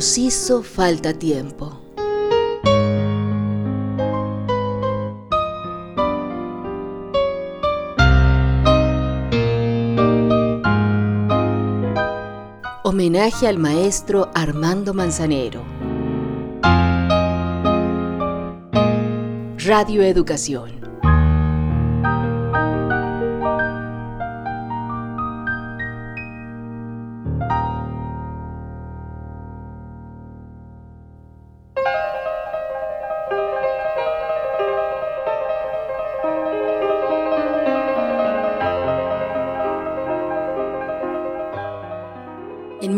Hizo falta tiempo. Homenaje al maestro Armando Manzanero. Radio Educación.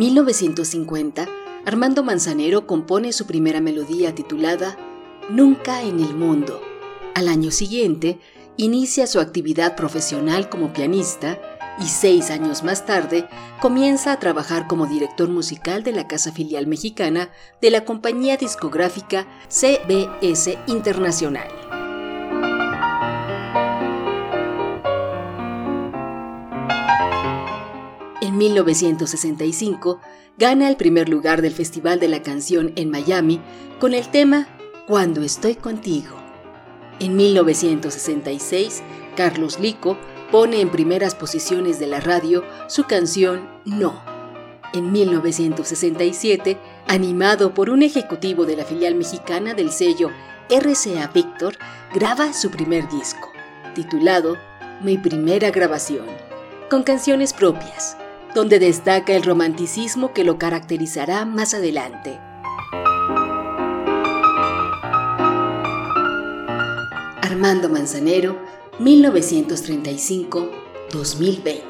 1950, Armando Manzanero compone su primera melodía titulada Nunca en el Mundo. Al año siguiente, inicia su actividad profesional como pianista y seis años más tarde comienza a trabajar como director musical de la casa filial mexicana de la compañía discográfica CBS Internacional. En 1965 gana el primer lugar del Festival de la Canción en Miami con el tema Cuando estoy contigo. En 1966, Carlos Lico pone en primeras posiciones de la radio su canción No. En 1967, animado por un ejecutivo de la filial mexicana del sello RCA Victor, graba su primer disco, titulado Mi primera grabación, con canciones propias, donde destaca el romanticismo que lo caracterizará más adelante. Armando Manzanero, 1935-2020.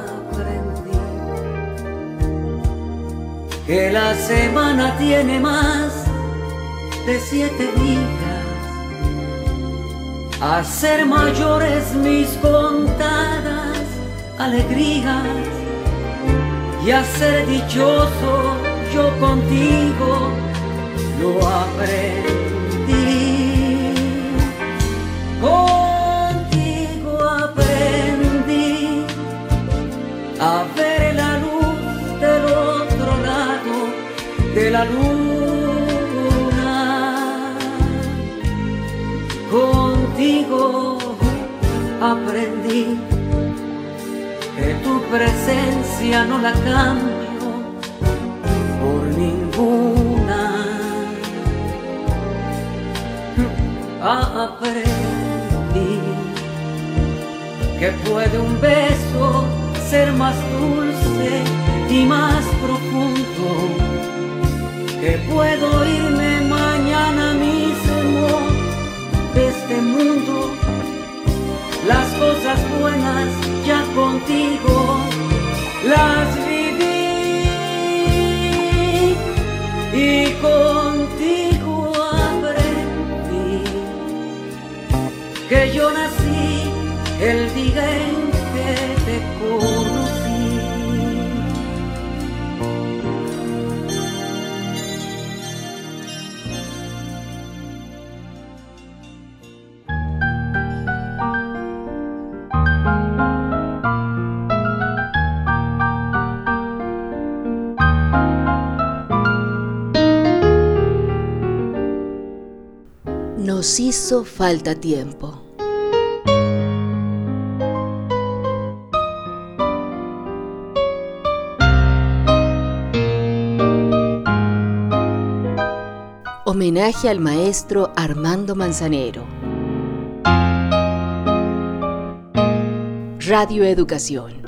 Que la semana tiene más de siete días. A ser mayores mis contadas alegrías y a ser dichoso yo contigo lo aprendí. Contigo aprendí a ver luna. Contigo aprendí que tu presencia no la cambio por ninguna. Aprendí que puede un beso ser más dulce y más profundo, que puedo irme mañana mismo de este mundo. Las cosas buenas ya contigo las viví y contigo aprendí que yo nací el día Nos hizo falta tiempo. Homenaje al maestro Armando Manzanero. Radio Educación.